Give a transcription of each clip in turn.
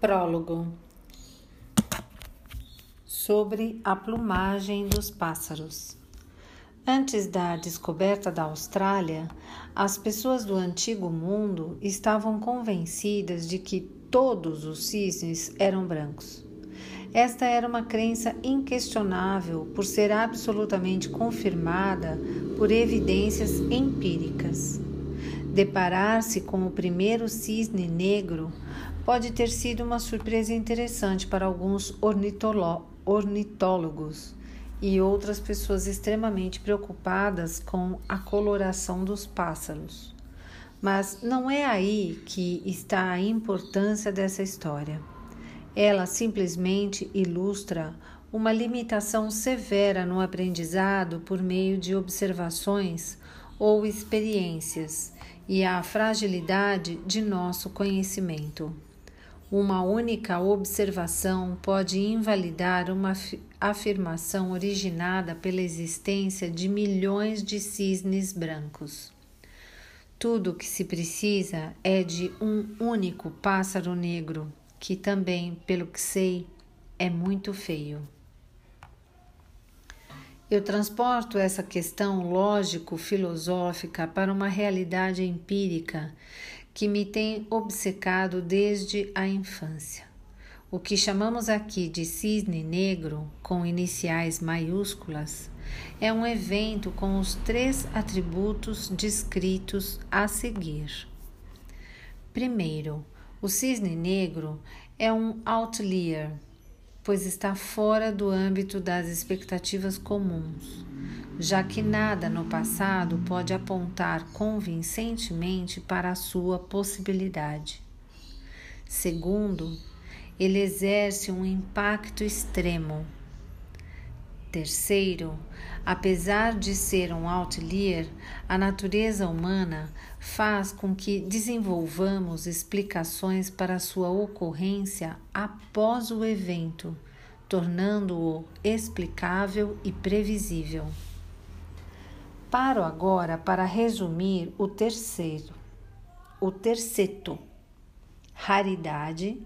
Prólogo sobre a plumagem dos pássaros. Antes da descoberta da Austrália, as pessoas do antigo mundo estavam convencidas de que todos os cisnes eram brancos. Esta era uma crença inquestionável por ser absolutamente confirmada por evidências empíricas. Deparar-se com o primeiro cisne negro pode ter sido uma surpresa interessante para alguns ornitólogos e outras pessoas extremamente preocupadas com a coloração dos pássaros. Mas não é aí que está a importância dessa história. Ela simplesmente ilustra uma limitação severa no aprendizado por meio de observações ou experiências e a fragilidade de nosso conhecimento. Uma única observação pode invalidar uma afirmação originada pela existência de milhões de cisnes brancos. Tudo o que se precisa é de um único pássaro negro, que também, pelo que sei, é muito feio. Eu transporto essa questão lógico-filosófica para uma realidade empírica que me tem obcecado desde a infância. O que chamamos aqui de cisne negro, com iniciais maiúsculas, é um evento com os três atributos descritos a seguir. Primeiro, o cisne negro é um outlier, pois está fora do âmbito das expectativas comuns já que nada no passado pode apontar convincentemente para a sua possibilidade. Segundo, ele exerce um impacto extremo. Terceiro, apesar de ser um outlier, a natureza humana faz com que desenvolvamos explicações para sua ocorrência após o evento, tornando-o explicável e previsível. Paro agora para resumir o terceiro, o terceto: raridade,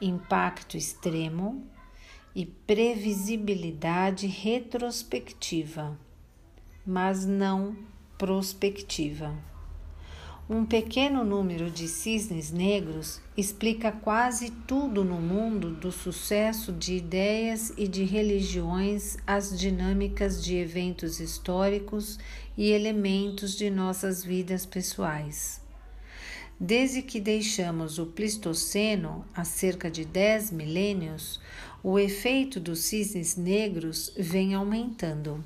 impacto extremo e previsibilidade retrospectiva, mas não prospectiva. Um pequeno número de cisnes negros explica quase tudo no mundo do sucesso de ideias e de religiões, as dinâmicas de eventos históricos e elementos de nossas vidas pessoais. Desde que deixamos o Pleistoceno, há cerca de 10 milênios, o efeito dos cisnes negros vem aumentando.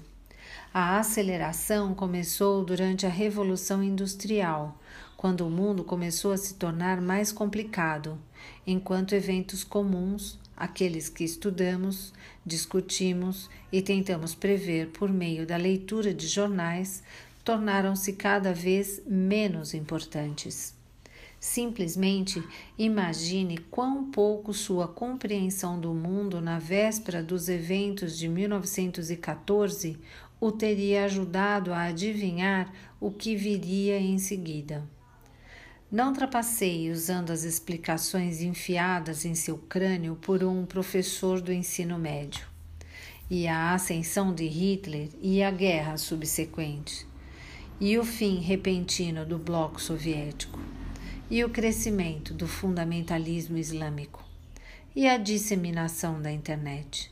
A aceleração começou durante a Revolução Industrial, quando o mundo começou a se tornar mais complicado, enquanto eventos comuns, aqueles que estudamos, discutimos e tentamos prever por meio da leitura de jornais, tornaram-se cada vez menos importantes. Simplesmente imagine quão pouco sua compreensão do mundo na véspera dos eventos de 1914 o teria ajudado a adivinhar o que viria em seguida. Não trapaceie usando as explicações enfiadas em seu crânio por um professor do ensino médio. E a ascensão de Hitler e a guerra subsequente, e o fim repentino do bloco soviético, e o crescimento do fundamentalismo islâmico, e a disseminação da internet.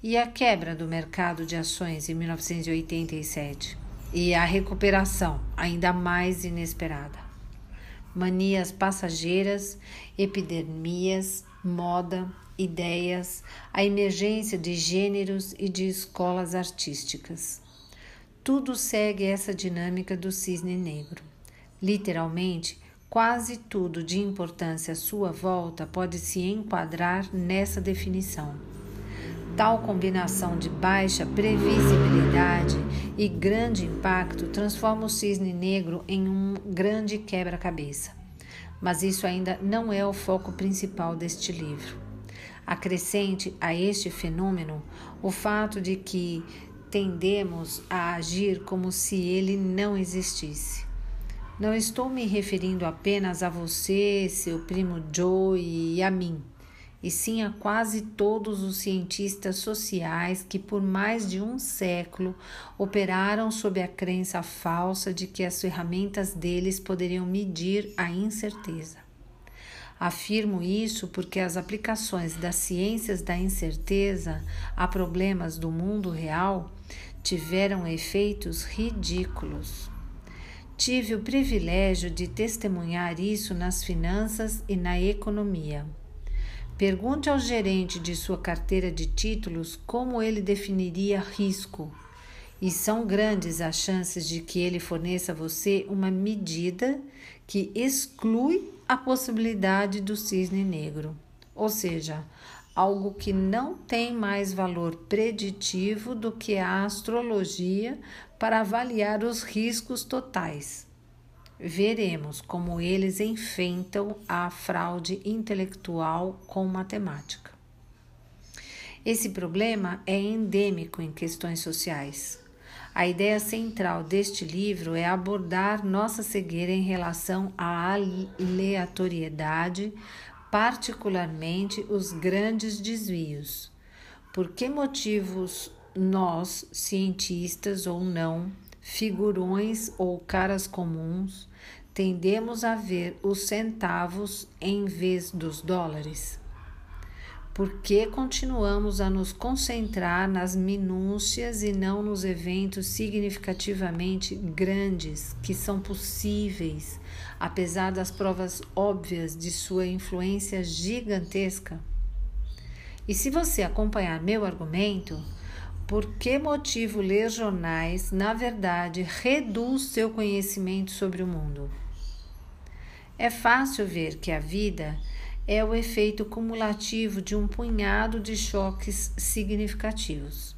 E a quebra do mercado de ações em 1987 e a recuperação ainda mais inesperada. Manias passageiras, epidemias, moda, ideias, a emergência de gêneros e de escolas artísticas. Tudo segue essa dinâmica do cisne negro. Literalmente, quase tudo de importância à sua volta pode se enquadrar nessa definição. Tal combinação de baixa previsibilidade e grande impacto transforma o cisne negro em um grande quebra-cabeça. Mas isso ainda não é o foco principal deste livro. Acrescente a este fenômeno o fato de que tendemos a agir como se ele não existisse. Não estou me referindo apenas a você, seu primo Joe e a mim, e sim a quase todos os cientistas sociais que por mais de um século operaram sob a crença falsa de que as ferramentas deles poderiam medir a incerteza. Afirmo isso porque as aplicações das ciências da incerteza a problemas do mundo real tiveram efeitos ridículos. Tive o privilégio de testemunhar isso nas finanças e na economia. Pergunte ao gerente de sua carteira de títulos como ele definiria risco, e são grandes as chances de que ele forneça a você uma medida que exclui a possibilidade do cisne negro, ou seja, algo que não tem mais valor preditivo do que a astrologia para avaliar os riscos totais. Veremos como eles enfrentam a fraude intelectual com matemática. Esse problema é endêmico em questões sociais. A ideia central deste livro é abordar nossa cegueira em relação à aleatoriedade, particularmente os grandes desvios. Por que motivos nós, cientistas ou não, figurões ou caras comuns, tendemos a ver os centavos em vez dos dólares? Por que continuamos a nos concentrar nas minúcias e não nos eventos significativamente grandes que são possíveis, apesar das provas óbvias de sua influência gigantesca? E se você acompanhar meu argumento, por que motivo ler jornais, na verdade, reduz seu conhecimento sobre o mundo? É fácil ver que a vida é o efeito cumulativo de um punhado de choques significativos.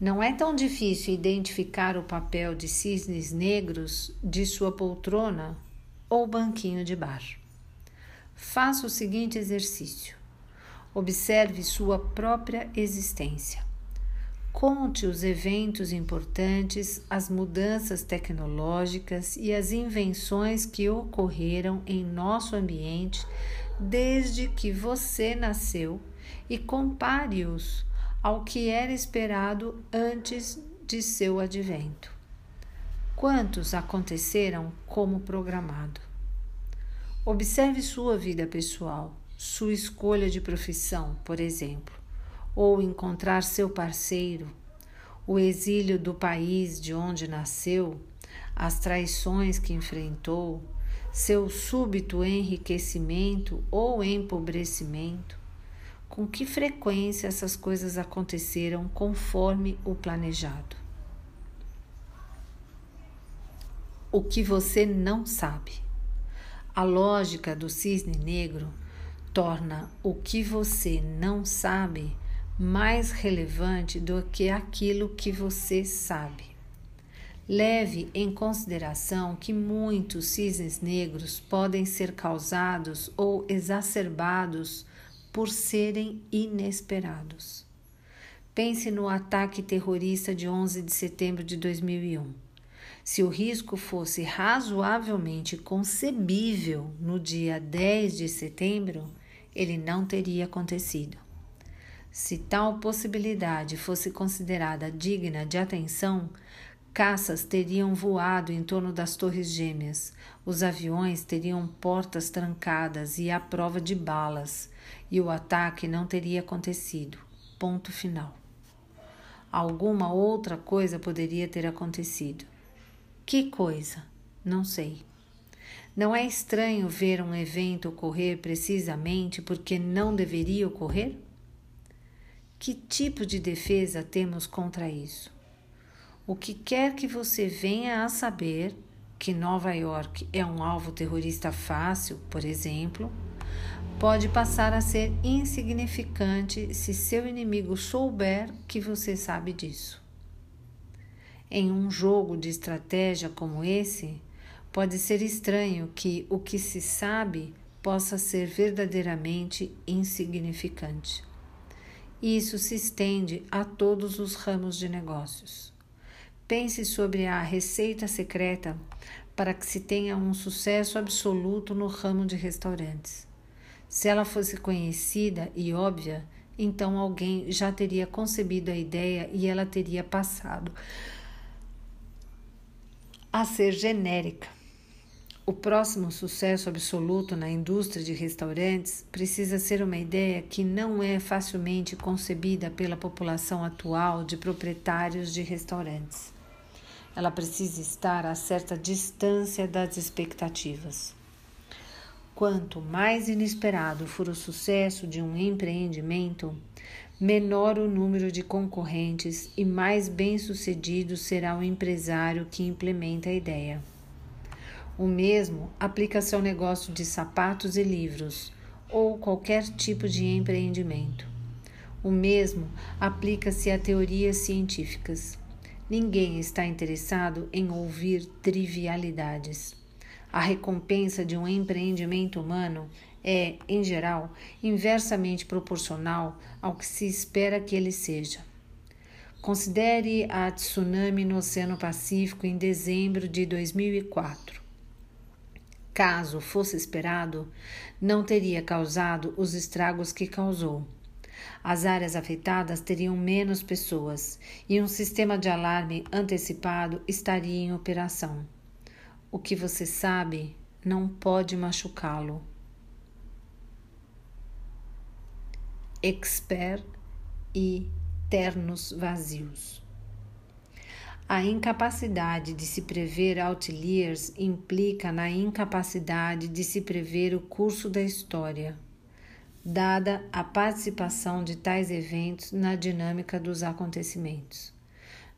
Não é tão difícil identificar o papel de cisnes negros de sua poltrona ou banquinho de bar. Faça o seguinte exercício: observe sua própria existência. Conte os eventos importantes, as mudanças tecnológicas e as invenções que ocorreram em nosso ambiente desde que você nasceu e compare-os ao que era esperado antes de seu advento. Quantos aconteceram como programado? Observe sua vida pessoal, sua escolha de profissão, por exemplo, ou encontrar seu parceiro, o exílio do país de onde nasceu, as traições que enfrentou, seu súbito enriquecimento ou empobrecimento? Com que frequência essas coisas aconteceram conforme o planejado? O que você não sabe. A lógica do cisne negro torna o que você não sabe mais relevante do que aquilo que você sabe. Leve em consideração que muitos cisnes negros podem ser causados ou exacerbados por serem inesperados. Pense no ataque terrorista de 11 de setembro de 2001. Se o risco fosse razoavelmente concebível no dia 10 de setembro, ele não teria acontecido. Se tal possibilidade fosse considerada digna de atenção, Caças teriam voado em torno das Torres Gêmeas, os aviões teriam portas trancadas e à prova de balas, e o ataque não teria acontecido. Ponto final. Alguma outra coisa poderia ter acontecido. Que coisa? Não sei. Não é estranho ver um evento ocorrer precisamente porque não deveria ocorrer? Que tipo de defesa temos contra isso? O que quer que você venha a saber que Nova York é um alvo terrorista fácil, por exemplo, pode passar a ser insignificante se seu inimigo souber que você sabe disso. Em um jogo de estratégia como esse, pode ser estranho que o que se sabe possa ser verdadeiramente insignificante. Isso se estende a todos os ramos de negócios. Pense sobre a receita secreta para que se tenha um sucesso absoluto no ramo de restaurantes. Se ela fosse conhecida e óbvia, então alguém já teria concebido a ideia e ela teria passado a ser genérica. O próximo sucesso absoluto na indústria de restaurantes precisa ser uma ideia que não é facilmente concebida pela população atual de proprietários de restaurantes. Ela precisa estar a certa distância das expectativas. Quanto mais inesperado for o sucesso de um empreendimento, menor o número de concorrentes e mais bem-sucedido será o empresário que implementa a ideia. O mesmo aplica-se ao negócio de sapatos e livros ou qualquer tipo de empreendimento. O mesmo aplica-se a teorias científicas. Ninguém está interessado em ouvir trivialidades. A recompensa de um empreendimento humano é, em geral, inversamente proporcional ao que se espera que ele seja. Considere a tsunami no Oceano Pacífico em dezembro de 2004 caso fosse esperado, não teria causado os estragos que causou. As áreas afetadas teriam menos pessoas e um sistema de alarme antecipado estaria em operação. O que você sabe não pode machucá-lo. Expert e ternos vazios. A incapacidade de se prever outliers implica na incapacidade de se prever o curso da história, dada a participação de tais eventos na dinâmica dos acontecimentos.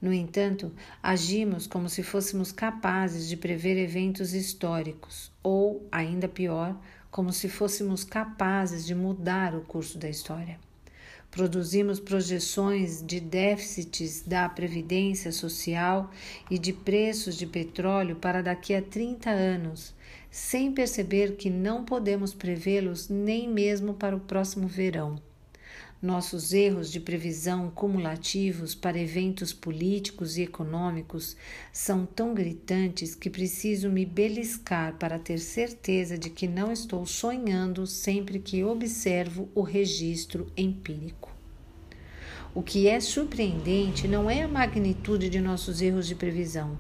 No entanto, agimos como se fôssemos capazes de prever eventos históricos, ou, ainda pior, como se fôssemos capazes de mudar o curso da história. Produzimos projeções de déficits da previdência social e de preços de petróleo para daqui a 30 anos, sem perceber que não podemos prevê-los nem mesmo para o próximo verão. Nossos erros de previsão cumulativos para eventos políticos e econômicos são tão gritantes que preciso me beliscar para ter certeza de que não estou sonhando sempre que observo o registro empírico. O que é surpreendente não é a magnitude de nossos erros de previsão,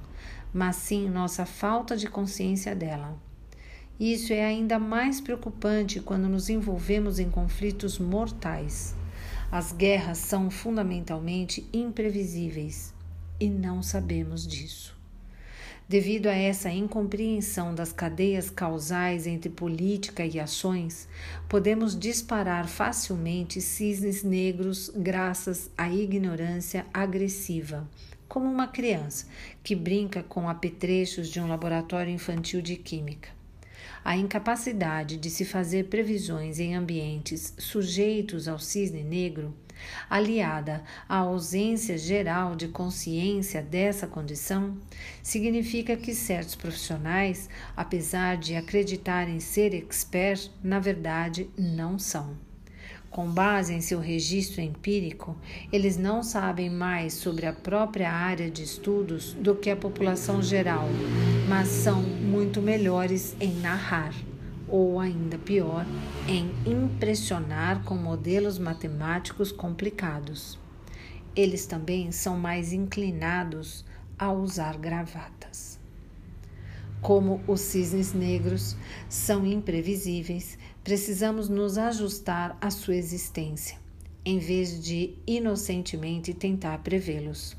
mas sim nossa falta de consciência dela. Isso é ainda mais preocupante quando nos envolvemos em conflitos mortais. As guerras são fundamentalmente imprevisíveis e não sabemos disso. Devido a essa incompreensão das cadeias causais entre política e ações, podemos disparar facilmente cisnes negros graças à ignorância agressiva, como uma criança que brinca com apetrechos de um laboratório infantil de química. A incapacidade de se fazer previsões em ambientes sujeitos ao cisne negro, aliada à ausência geral de consciência dessa condição, significa que certos profissionais, apesar de acreditarem ser expert, na verdade não são. Com base em seu registro empírico, eles não sabem mais sobre a própria área de estudos do que a população geral, mas são muito melhores em narrar, ou ainda pior, em impressionar com modelos matemáticos complicados. Eles também são mais inclinados a usar gravatas. Como os cisnes negros são imprevisíveis, precisamos nos ajustar à sua existência, em vez de inocentemente tentar prevê-los.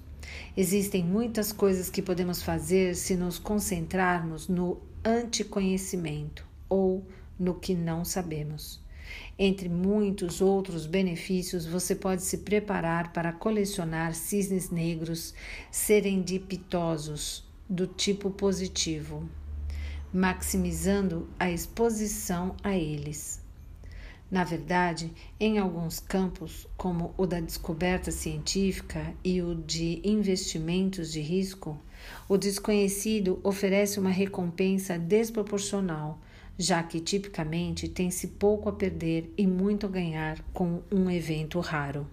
Existem muitas coisas que podemos fazer se nos concentrarmos no anticonhecimento ou no que não sabemos. Entre muitos outros benefícios, você pode se preparar para colecionar cisnes negros serendipitosos do tipo positivo maximizando a exposição a eles. Na verdade, em alguns campos, como o da descoberta científica e o de investimentos de risco, o desconhecido oferece uma recompensa desproporcional, já que tipicamente tem-se pouco a perder e muito a ganhar com um evento raro.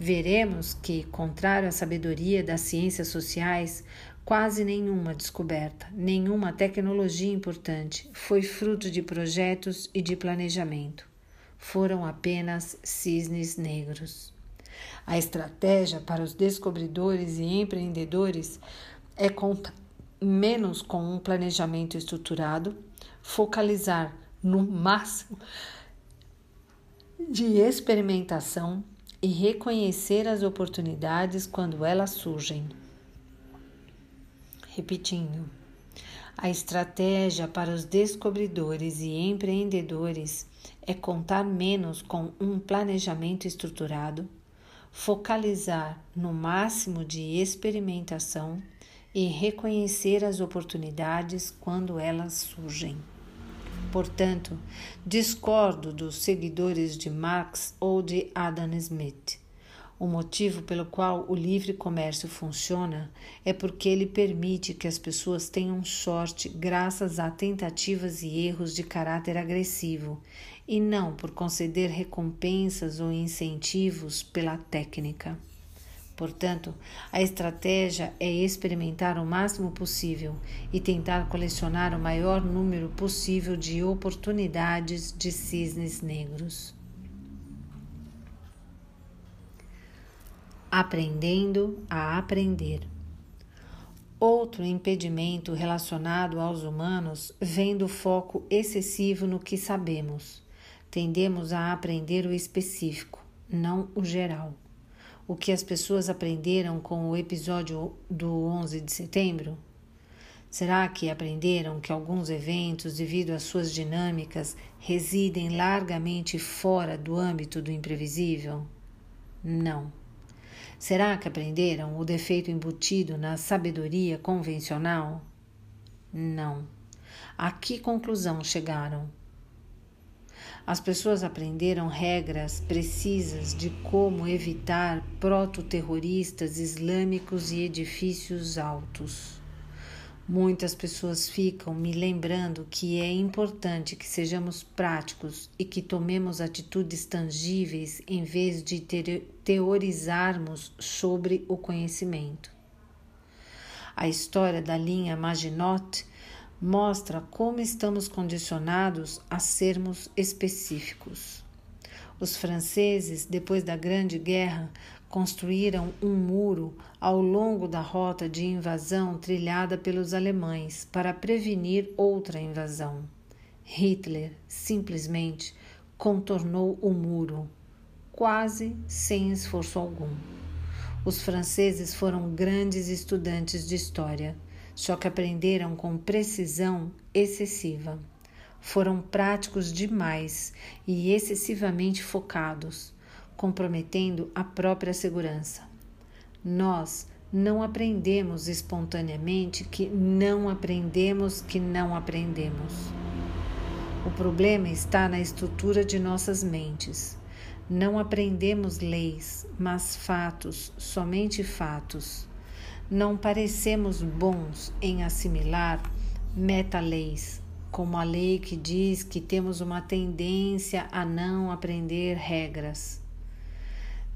Veremos que, contrário à sabedoria das ciências sociais, Quase nenhuma descoberta, nenhuma tecnologia importante foi fruto de projetos e de planejamento. Foram apenas cisnes negros. A estratégia para os descobridores e empreendedores é contar menos com um planejamento estruturado, focalizar no máximo de experimentação e reconhecer as oportunidades quando elas surgem. Repetindo, a estratégia para os descobridores e empreendedores é contar menos com um planejamento estruturado, focalizar no máximo de experimentação e reconhecer as oportunidades quando elas surgem. Portanto, discordo dos seguidores de Marx ou de Adam Smith. O motivo pelo qual o livre comércio funciona é porque ele permite que as pessoas tenham sorte graças a tentativas e erros de caráter agressivo, e não por conceder recompensas ou incentivos pela técnica. Portanto, a estratégia é experimentar o máximo possível e tentar colecionar o maior número possível de oportunidades de cisnes negros. Aprendendo a aprender. Outro impedimento relacionado aos humanos vem do foco excessivo no que sabemos. Tendemos a aprender o específico, não o geral. O que as pessoas aprenderam com o episódio do 11 de setembro? Será que aprenderam que alguns eventos, devido às suas dinâmicas, residem largamente fora do âmbito do imprevisível? Não. Será que aprenderam o defeito embutido na sabedoria convencional? Não. A que conclusão chegaram? As pessoas aprenderam regras precisas de como evitar proto-terroristas islâmicos e edifícios altos. Muitas pessoas ficam me lembrando que é importante que sejamos práticos e que tomemos atitudes tangíveis em vez de teorizarmos sobre o conhecimento. A história da linha Maginot mostra como estamos condicionados a sermos específicos. Os franceses, depois da Grande Guerra, construíram um muro ao longo da rota de invasão trilhada pelos alemães para prevenir outra invasão. Hitler simplesmente contornou o muro, quase sem esforço algum. Os franceses foram grandes estudantes de história, só que aprenderam com precisão excessiva. Foram práticos demais e excessivamente focados comprometendo a própria segurança. Nós não aprendemos espontaneamente que não aprendemos que não aprendemos. O problema está na estrutura de nossas mentes. Não aprendemos leis, mas fatos, somente fatos. Não parecemos bons em assimilar meta-leis, como a lei que diz que temos uma tendência a não aprender regras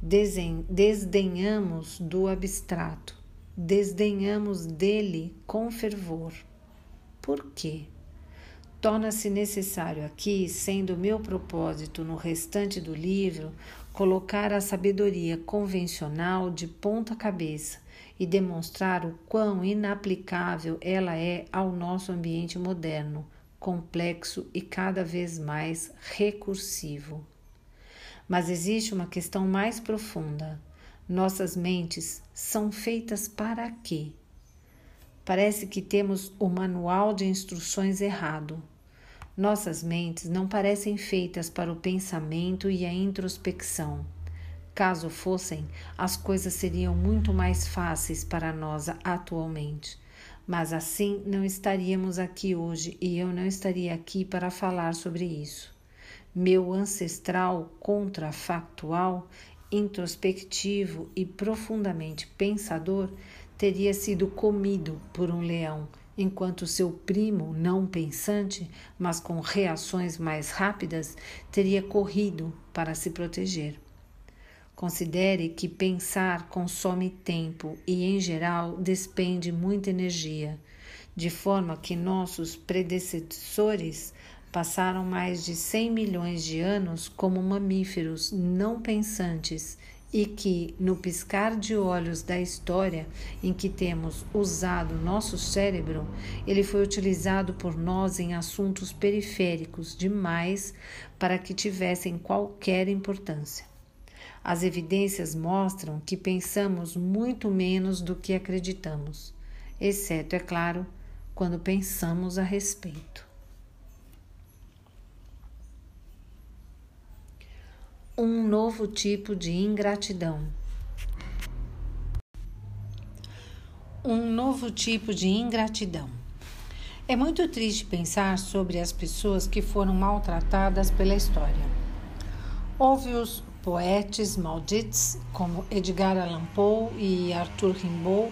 desdenhamos do abstrato, desdenhamos dele com fervor. Por quê? Torna-se necessário aqui, sendo meu propósito no restante do livro, colocar a sabedoria convencional de ponta cabeça e demonstrar o quão inaplicável ela é ao nosso ambiente moderno, complexo e cada vez mais recursivo. Mas existe uma questão mais profunda. Nossas mentes são feitas para quê? Parece que temos o manual de instruções errado. Nossas mentes não parecem feitas para o pensamento e a introspecção. Caso fossem, as coisas seriam muito mais fáceis para nós atualmente. Mas assim não estaríamos aqui hoje e eu não estaria aqui para falar sobre isso meu ancestral contrafactual, introspectivo e profundamente pensador, teria sido comido por um leão, enquanto seu primo, não pensante, mas com reações mais rápidas, teria corrido para se proteger. Considere que pensar consome tempo e, em geral, despende muita energia, de forma que nossos predecessores passaram mais de 100 milhões de anos como mamíferos não pensantes e que, no piscar de olhos da história em que temos usado nosso cérebro, ele foi utilizado por nós em assuntos periféricos demais para que tivessem qualquer importância. As evidências mostram que pensamos muito menos do que acreditamos, exceto, é claro, quando pensamos a respeito. Um novo tipo de ingratidão. Um novo tipo de ingratidão. É muito triste pensar sobre as pessoas que foram maltratadas pela história. Houve os poetas malditos como Edgar Allan Poe e Arthur Rimbaud,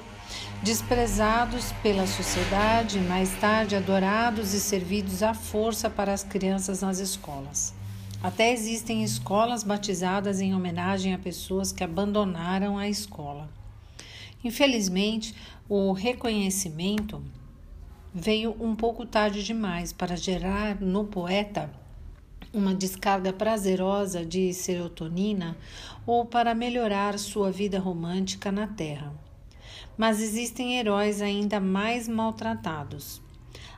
desprezados pela sociedade, mais tarde adorados e servidos à força para as crianças nas escolas. Até existem escolas batizadas em homenagem a pessoas que abandonaram a escola. Infelizmente, o reconhecimento veio um pouco tarde demais para gerar no poeta uma descarga prazerosa de serotonina ou para melhorar sua vida romântica na Terra. Mas existem heróis ainda mais maltratados.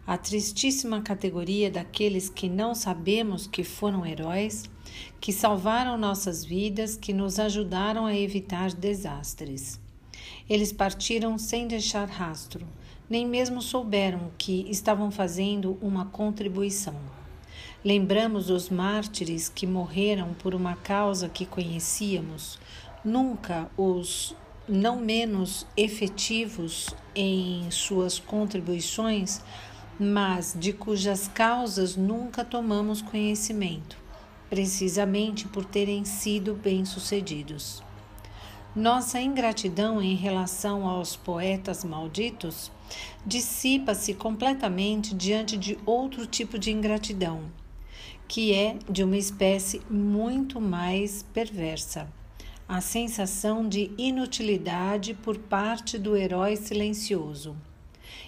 A tristíssima categoria daqueles que não sabemos que foram heróis, que salvaram nossas vidas, que nos ajudaram a evitar desastres. Eles partiram sem deixar rastro, nem mesmo souberam que estavam fazendo uma contribuição. Lembramos os mártires que morreram por uma causa que conhecíamos, nunca os não menos efetivos em suas contribuições, mas de cujas causas nunca tomamos conhecimento, precisamente por terem sido bem-sucedidos. Nossa ingratidão em relação aos poetas malditos dissipa-se completamente diante de outro tipo de ingratidão que é de uma espécie muito mais perversa. A sensação de inutilidade por parte do herói silencioso.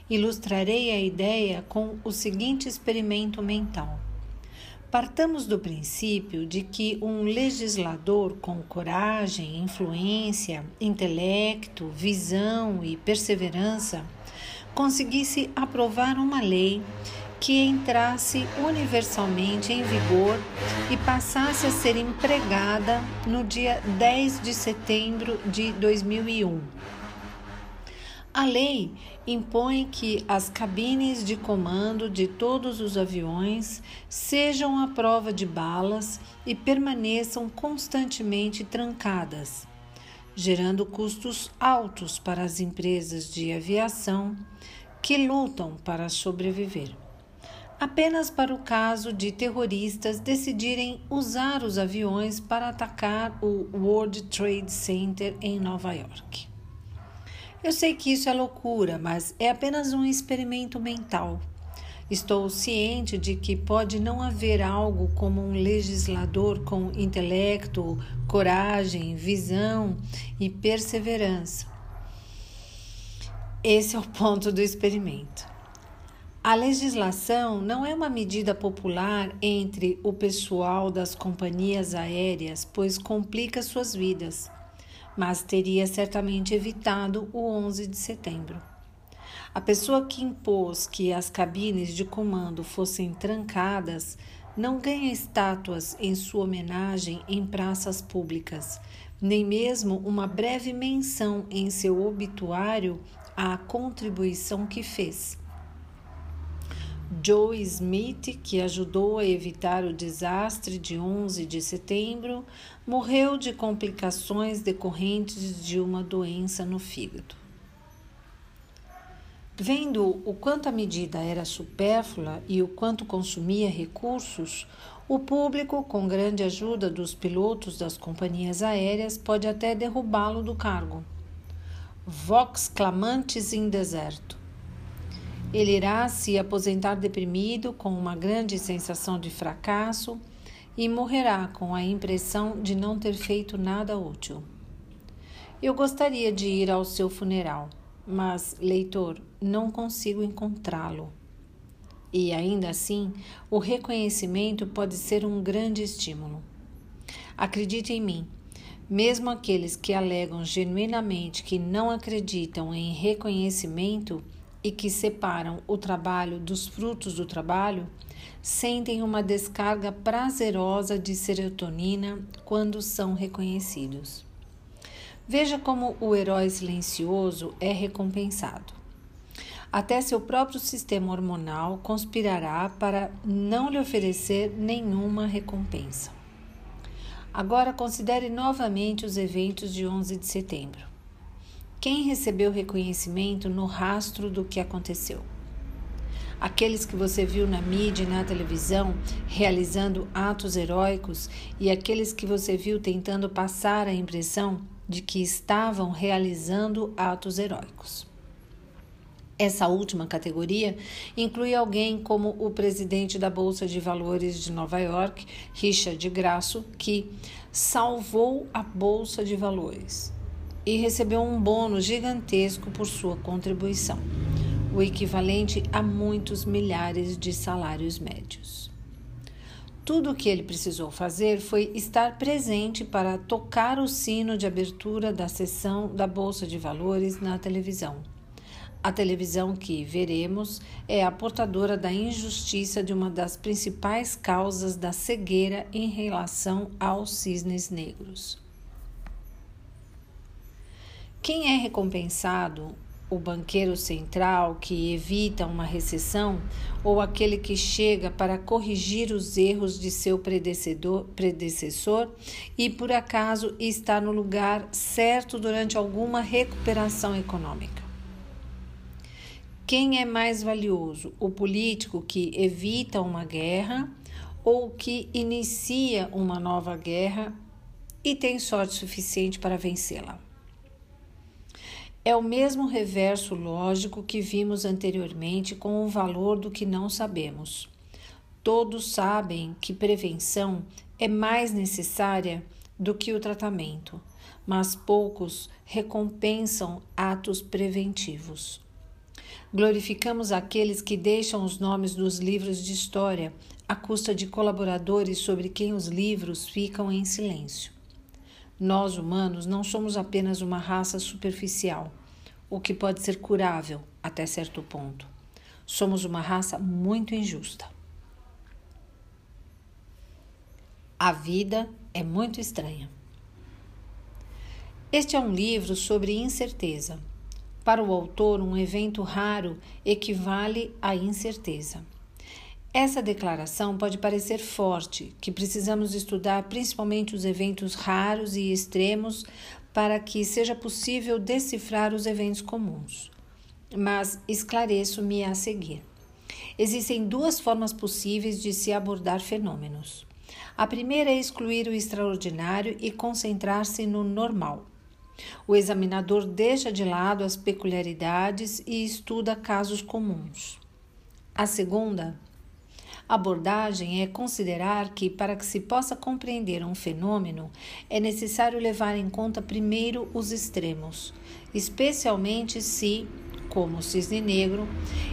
Ilustrarei a ideia com o seguinte experimento mental. Partamos do princípio de que um legislador com coragem, influência, intelecto, visão e perseverança conseguisse aprovar uma lei que entrasse universalmente em vigor e passasse a ser empregada no dia 10 de setembro de 2001. A lei impõe que as cabines de comando de todos os aviões sejam à prova de balas e permaneçam constantemente trancadas, gerando custos altos para as empresas de aviação que lutam para sobreviver apenas para o caso de terroristas decidirem usar os aviões para atacar o World Trade Center em Nova York. Eu sei que isso é loucura, mas é apenas um experimento mental. Estou ciente de que pode não haver algo como um legislador com intelecto, coragem, visão e perseverança. Esse é o ponto do experimento. A legislação não é uma medida popular entre o pessoal das companhias aéreas, pois complica suas vidas, mas teria certamente evitado o 11 de setembro. A pessoa que impôs que as cabines de comando fossem trancadas não ganha estátuas em sua homenagem em praças públicas, nem mesmo uma breve menção em seu obituário à contribuição que fez. Joe Smith, que ajudou a evitar o desastre de 11 de setembro, morreu de complicações decorrentes de uma doença no fígado. Vendo o quanto a medida era supérflua e o quanto consumia recursos, o público, com grande ajuda dos pilotos das companhias aéreas, pode até derrubá-lo do cargo. Vox clamantes em deserto. Ele irá se aposentar deprimido, com uma grande sensação de fracasso, e morrerá com a impressão de não ter feito nada útil. Eu gostaria de ir ao seu funeral, mas, leitor, não consigo encontrá-lo. E ainda assim, o reconhecimento pode ser um grande estímulo. Acredite em mim, mesmo aqueles que alegam genuinamente que não acreditam em reconhecimento e que separam o trabalho dos frutos do trabalho, sentem uma descarga prazerosa de serotonina quando são reconhecidos. Veja como o herói silencioso é recompensado. Até seu próprio sistema hormonal conspirará para não lhe oferecer nenhuma recompensa. Agora considere novamente os eventos de 11 de setembro. Quem recebeu reconhecimento no rastro do que aconteceu? aqueles que você viu na mídia e na televisão realizando atos heróicos e aqueles que você viu tentando passar a impressão de que estavam realizando atos heróicos. Essa última categoria inclui alguém como o presidente da Bolsa de Valores de Nova York, Richard Grasso, que salvou a Bolsa de Valores e recebeu um bônus gigantesco por sua contribuição o equivalente a muitos milhares de salários médios. Tudo o que ele precisou fazer foi estar presente para tocar o sino de abertura da sessão da Bolsa de Valores na televisão. A televisão que veremos é a portadora da injustiça de uma das principais causas da cegueira em relação aos cisnes negros. Quem é recompensado o banqueiro central que evita uma recessão ou aquele que chega para corrigir os erros de seu predecessor e por acaso está no lugar certo durante alguma recuperação econômica. Quem é mais valioso, o político que evita uma guerra ou que inicia uma nova guerra e tem sorte suficiente para vencê-la? É o mesmo reverso lógico que vimos anteriormente com o valor do que não sabemos. Todos sabem que prevenção é mais necessária do que o tratamento, mas poucos recompensam atos preventivos. Glorificamos aqueles que deixam os nomes dos livros de história à custa de colaboradores sobre quem os livros ficam em silêncio. Nós, humanos, não somos apenas uma raça superficial, o que pode ser curável até certo ponto. Somos uma raça muito injusta. A vida é muito estranha. Este é um livro sobre incerteza. Para o autor, um evento raro equivale à incerteza. Essa declaração pode parecer forte, que precisamos estudar principalmente os eventos raros e extremos para que seja possível decifrar os eventos comuns. Mas esclareço-me a seguir. Existem duas formas possíveis de se abordar fenômenos. A primeira é excluir o extraordinário e concentrar-se no normal. O examinador deixa de lado as peculiaridades e estuda casos comuns. A segunda abordagem é considerar que, para que se possa compreender um fenômeno, é necessário levar em conta primeiro os extremos, especialmente se, como o cisne negro,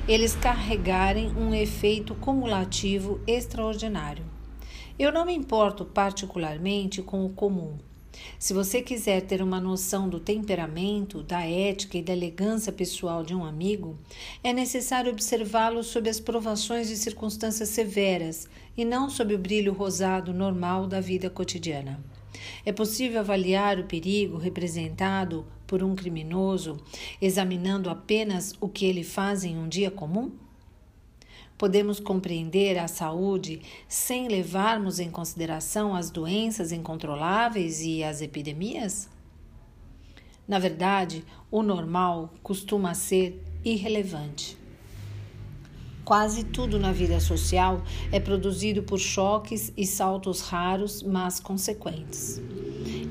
eles carregarem um efeito cumulativo extraordinário. Eu não me importo particularmente com o comum se você quiser ter uma noção do temperamento, da ética e da elegância pessoal de um amigo, é necessário observá-lo sob as provações de circunstâncias severas e não sob o brilho rosado normal da vida cotidiana. É possível avaliar o perigo representado por um criminoso examinando apenas o que ele faz em um dia comum? Podemos compreender a saúde sem levarmos em consideração as doenças incontroláveis e as epidemias? Na verdade, o normal costuma ser irrelevante. Quase tudo na vida social é produzido por choques e saltos raros, mas consequentes.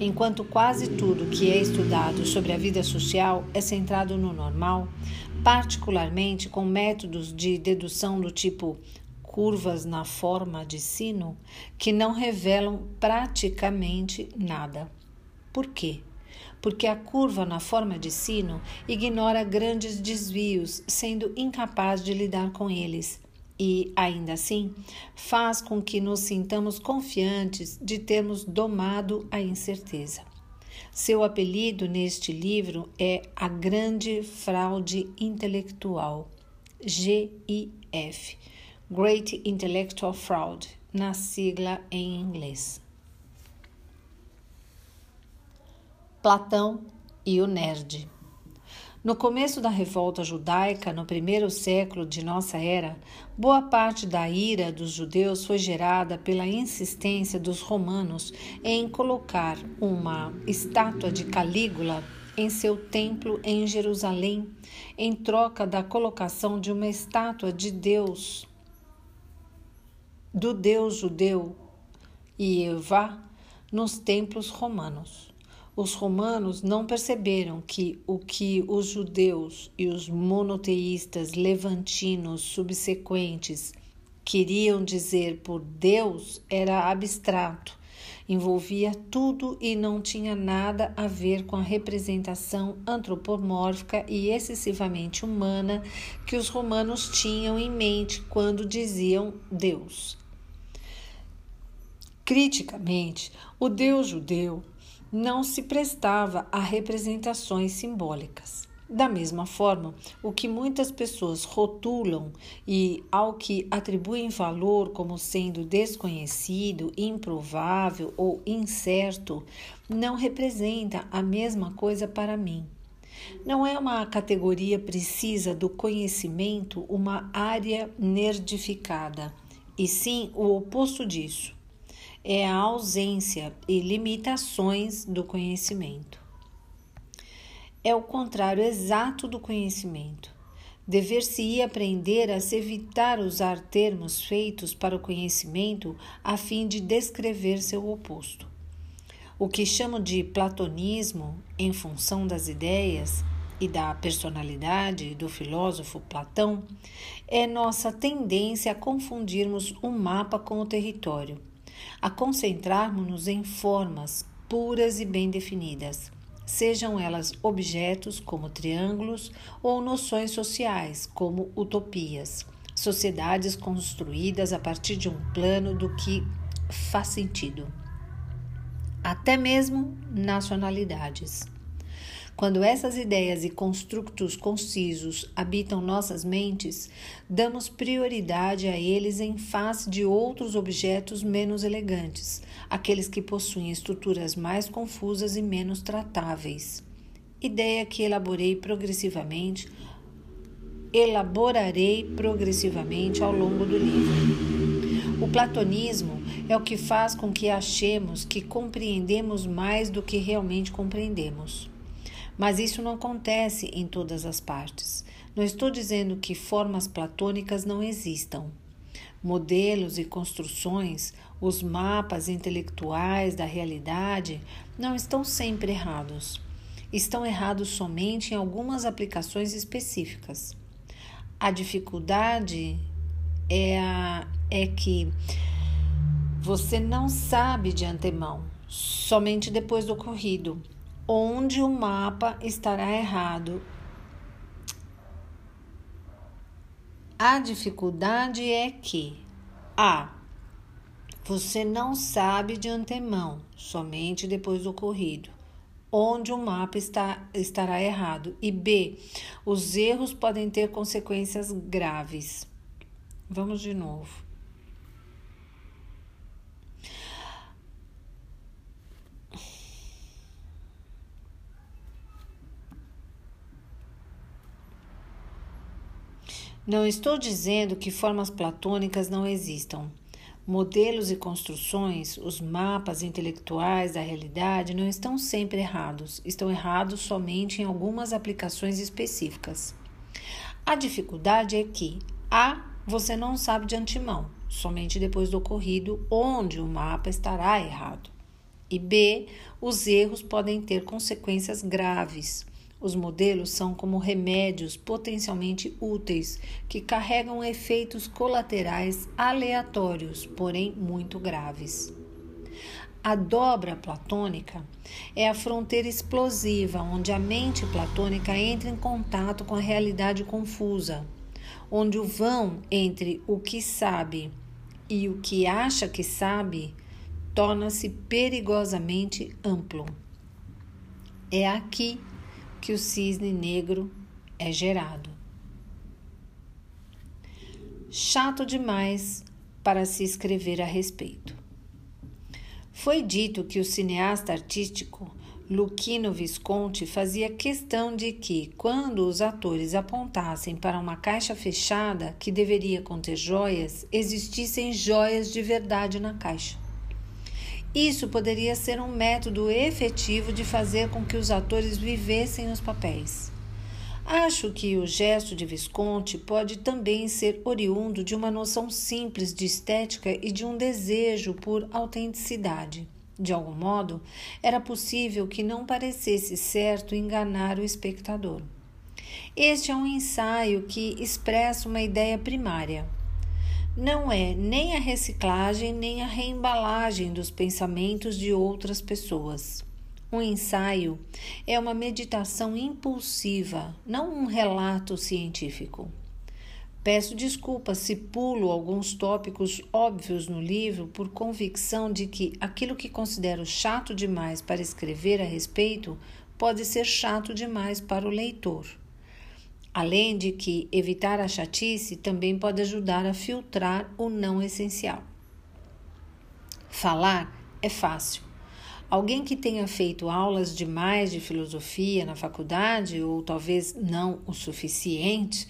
Enquanto quase tudo que é estudado sobre a vida social é centrado no normal, particularmente com métodos de dedução do tipo curvas na forma de sino que não revelam praticamente nada. Por quê? Porque a curva na forma de sino ignora grandes desvios, sendo incapaz de lidar com eles e, ainda assim, faz com que nos sintamos confiantes de termos domado a incerteza. Seu apelido neste livro é A Grande Fraude Intelectual, GIF, Great Intellectual Fraud, na sigla em inglês. Platão e o Nerd. No começo da revolta judaica, no primeiro século de nossa era, boa parte da ira dos judeus foi gerada pela insistência dos romanos em colocar uma estátua de Calígula em seu templo em Jerusalém, em troca da colocação de uma estátua de Deus, do Deus judeu Ievá, nos templos romanos os romanos não perceberam que o que os judeus e os monoteístas levantinos subsequentes queriam dizer por Deus era abstrato, envolvia tudo e não tinha nada a ver com a representação antropomórfica e excessivamente humana que os romanos tinham em mente quando diziam Deus. Criticamente, o Deus judeu não se prestava a representações simbólicas. Da mesma forma, o que muitas pessoas rotulam e ao que atribuem valor como sendo desconhecido, improvável ou incerto, não representa a mesma coisa para mim. Não é uma categoria precisa do conhecimento uma área nerdificada, e sim o oposto disso é a ausência e limitações do conhecimento. É o contrário exato do conhecimento. Dever-se-ia aprender a se evitar usar termos feitos para o conhecimento a fim de descrever seu oposto. O que chamo de platonismo, em função das ideias e da personalidade do filósofo Platão, é nossa tendência a confundirmos um mapa com o território a concentrarmos-nos em formas puras e bem definidas, sejam elas objetos como triângulos ou noções sociais como utopias, sociedades construídas a partir de um plano do que faz sentido, até mesmo nacionalidades. Quando essas ideias e construtos concisos habitam nossas mentes, damos prioridade a eles em face de outros objetos menos elegantes, aqueles que possuem estruturas mais confusas e menos tratáveis. Ideia que elaborei progressivamente, elaborarei progressivamente ao longo do livro. O platonismo é o que faz com que achemos que compreendemos mais do que realmente compreendemos. Mas isso não acontece em todas as partes. Não estou dizendo que formas platônicas não existam. Modelos e construções, os mapas intelectuais da realidade não estão sempre errados. Estão errados somente em algumas aplicações específicas. A dificuldade é, a, é que você não sabe de antemão, somente depois do ocorrido onde o mapa estará errado. A dificuldade é que A. Você não sabe de antemão, somente depois do ocorrido, onde o mapa está, estará errado. E B. Os erros podem ter consequências graves. Vamos de novo. Não estou dizendo que formas platônicas não existam. Modelos e construções, os mapas intelectuais da realidade não estão sempre errados, estão errados somente em algumas aplicações específicas. A dificuldade é que A. Você não sabe de antemão, somente depois do ocorrido, onde o mapa estará errado. E B. Os erros podem ter consequências graves Os modelos são como remédios potencialmente úteis que carregam efeitos colaterais aleatórios, porém muito graves. A dobra platônica é a fronteira explosiva onde a mente platônica entra em contato com a realidade confusa, onde o vão entre o que sabe e o que acha que sabe torna-se perigosamente amplo. É aqui que o cisne negro é gerado. Chato demais para se escrever a respeito. Foi dito que o cineasta artístico Luquino Visconti fazia questão de que, quando os atores apontassem para uma caixa fechada que deveria conter joias, existissem joias de verdade na caixa. Isso poderia ser um método efetivo de fazer com que os atores vivessem os papéis. Acho que o gesto de Visconti pode também ser oriundo de uma noção simples de estética e de um desejo por autenticidade. De algum modo, era possível que não parecesse certo enganar o espectador. Este é um ensaio que expressa uma ideia primária não é nem a reciclagem nem a reembalagem dos pensamentos de outras pessoas. Um ensaio é uma meditação impulsiva, não um relato científico. Peço desculpas se pulo alguns tópicos óbvios no livro por convicção de que aquilo que considero chato demais para escrever a respeito pode ser chato demais para o leitor. Além de que evitar a chatice também pode ajudar a filtrar o não essencial. Falar é fácil. Alguém que tenha feito aulas demais de filosofia na faculdade, ou talvez não o suficiente,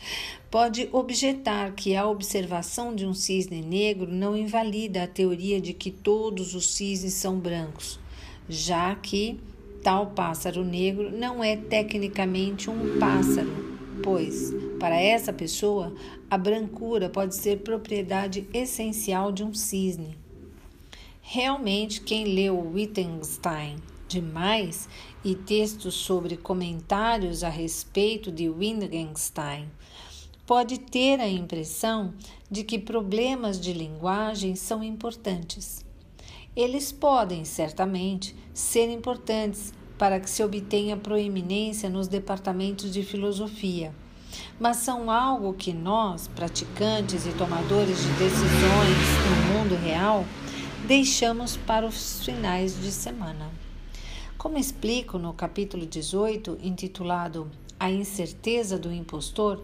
pode objetar que a observação de um cisne negro não invalida a teoria de que todos os cisnes são brancos, já que tal pássaro negro não é tecnicamente um pássaro, pois, para essa pessoa, a brancura pode ser propriedade essencial de um cisne. Realmente, quem leu Wittgenstein demais e textos sobre comentários a respeito de Wittgenstein pode ter a impressão de que problemas de linguagem são importantes. Eles podem, certamente, ser importantes para que se obtenha proeminência nos departamentos de filosofia, mas são algo que nós, praticantes e tomadores de decisões no mundo real, deixamos para os finais de semana. Como explico no capítulo 18, intitulado A Incerteza do Impostor,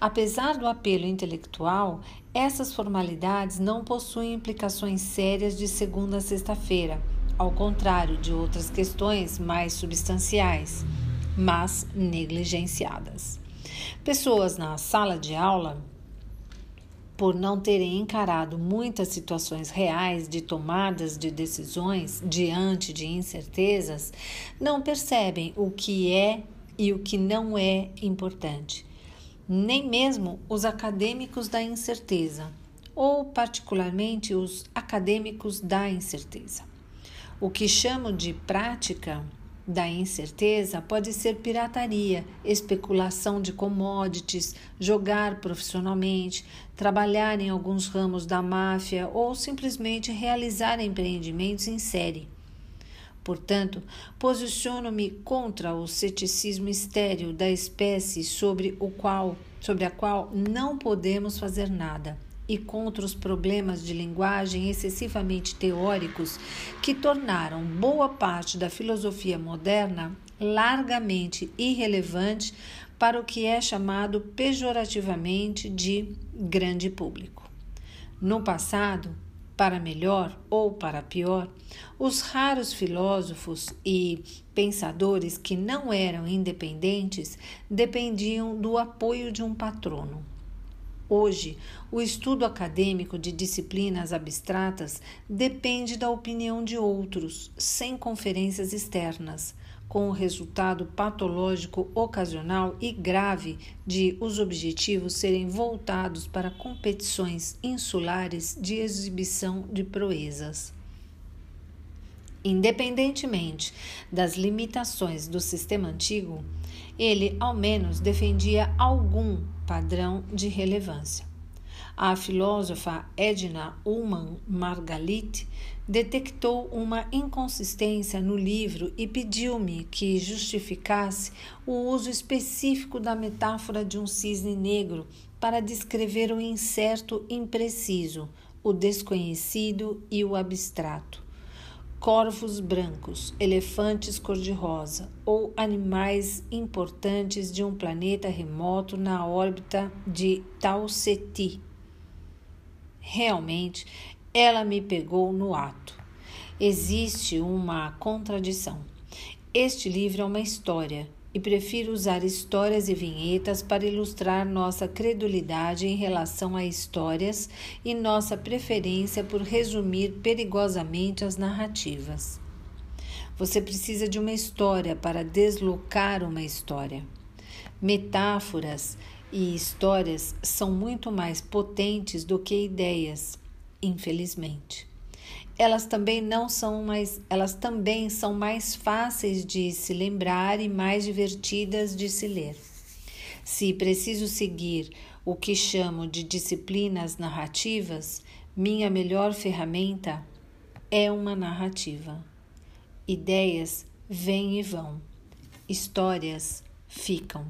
apesar do apelo intelectual, essas formalidades não possuem implicações sérias de segunda a sexta-feira ao contrário de outras questões mais substanciais, mas negligenciadas. Pessoas na sala de aula, por não terem encarado muitas situações reais de tomadas de decisões diante de incertezas, não percebem o que é e o que não é importante. Nem mesmo os acadêmicos da incerteza, ou particularmente os acadêmicos da incerteza. O que chamo de prática da incerteza pode ser pirataria, especulação de commodities, jogar profissionalmente, trabalhar em alguns ramos da máfia ou simplesmente realizar empreendimentos em série. Portanto, posiciono-me contra o ceticismo estéril da espécie sobre o qual, sobre a qual não podemos fazer nada e contra os problemas de linguagem excessivamente teóricos que tornaram boa parte da filosofia moderna largamente irrelevante para o que é chamado pejorativamente de grande público. No passado, para melhor ou para pior, os raros filósofos e pensadores que não eram independentes dependiam do apoio de um patrono. Hoje, o estudo acadêmico de disciplinas abstratas depende da opinião de outros, sem conferências externas, com o resultado patológico ocasional e grave de os objetivos serem voltados para competições insulares de exibição de proezas. Independentemente das limitações do sistema antigo, ele ao menos defendia algum padrão de relevância. A filósofa Edna Ullmann Margalit detectou uma inconsistência no livro e pediu-me que justificasse o uso específico da metáfora de um cisne negro para descrever o incerto impreciso, o desconhecido e o abstrato corvos brancos, elefantes cor-de-rosa ou animais importantes de um planeta remoto na órbita de Tau Ceti. Realmente, ela me pegou no ato. Existe uma contradição. Este livro é uma história e prefiro usar histórias e vinhetas para ilustrar nossa credulidade em relação a histórias e nossa preferência por resumir perigosamente as narrativas. Você precisa de uma história para deslocar uma história. Metáforas e histórias são muito mais potentes do que ideias, infelizmente elas também não são mais, elas também são mais fáceis de se lembrar e mais divertidas de se ler. Se preciso seguir o que chamo de disciplinas narrativas, minha melhor ferramenta é uma narrativa. Ideias vêm e vão, histórias ficam.